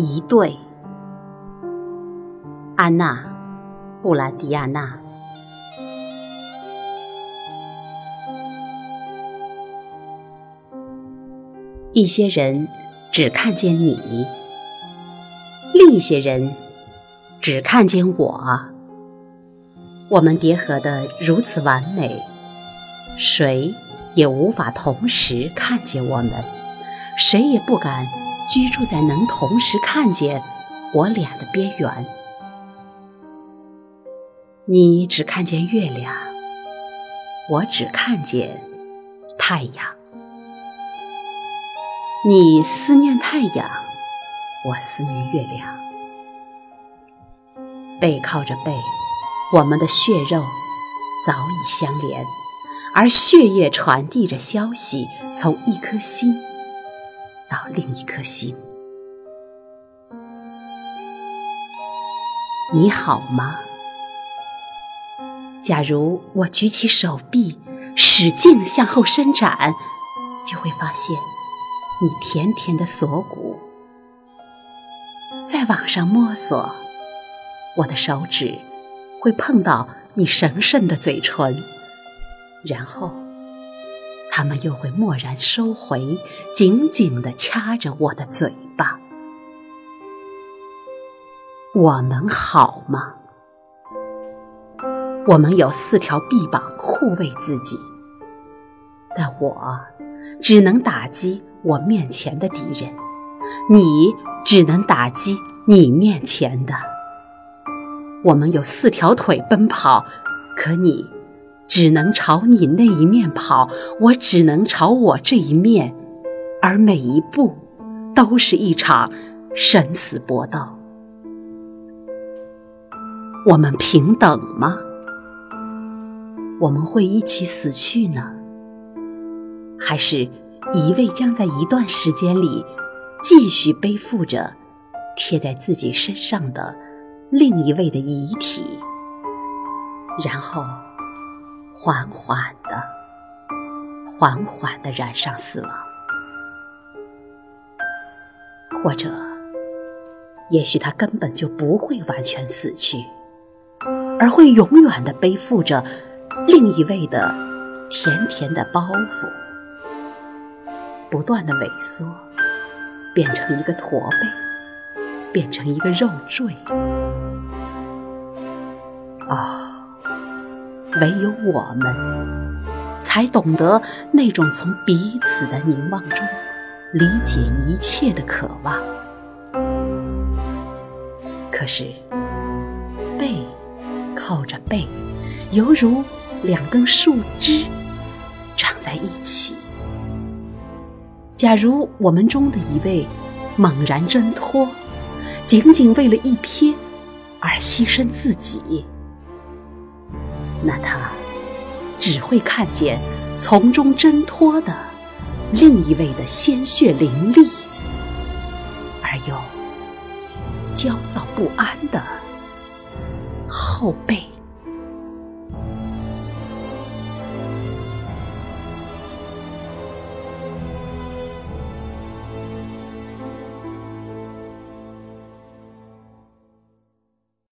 一对。安娜·布兰迪亚娜。一些人只看见你，另一些人只看见我。我们叠合的如此完美，谁也无法同时看见我们，谁也不敢居住在能同时看见我俩的边缘。你只看见月亮，我只看见太阳。你思念太阳，我思念月亮。背靠着背。我们的血肉早已相连，而血液传递着消息，从一颗心到另一颗心。你好吗？假如我举起手臂，使劲向后伸展，就会发现你甜甜的锁骨。再往上摸索，我的手指。会碰到你神圣的嘴唇，然后，他们又会蓦然收回，紧紧地掐着我的嘴巴。我们好吗？我们有四条臂膀护卫自己，但我只能打击我面前的敌人，你只能打击你面前的。我们有四条腿奔跑，可你只能朝你那一面跑，我只能朝我这一面，而每一步都是一场生死搏斗。我们平等吗？我们会一起死去呢，还是一位将在一段时间里继续背负着贴在自己身上的？另一位的遗体，然后缓缓的、缓缓的染上死亡，或者，也许他根本就不会完全死去，而会永远的背负着另一位的甜甜的包袱，不断的萎缩，变成一个驼背。变成一个肉坠。哦，唯有我们才懂得那种从彼此的凝望中理解一切的渴望。可是，背靠着背，犹如两根树枝长在一起。假如我们中的一位猛然挣脱，仅仅为了一瞥而牺牲自己，那他只会看见从中挣脱的另一位的鲜血淋漓，而又焦躁不安的后背。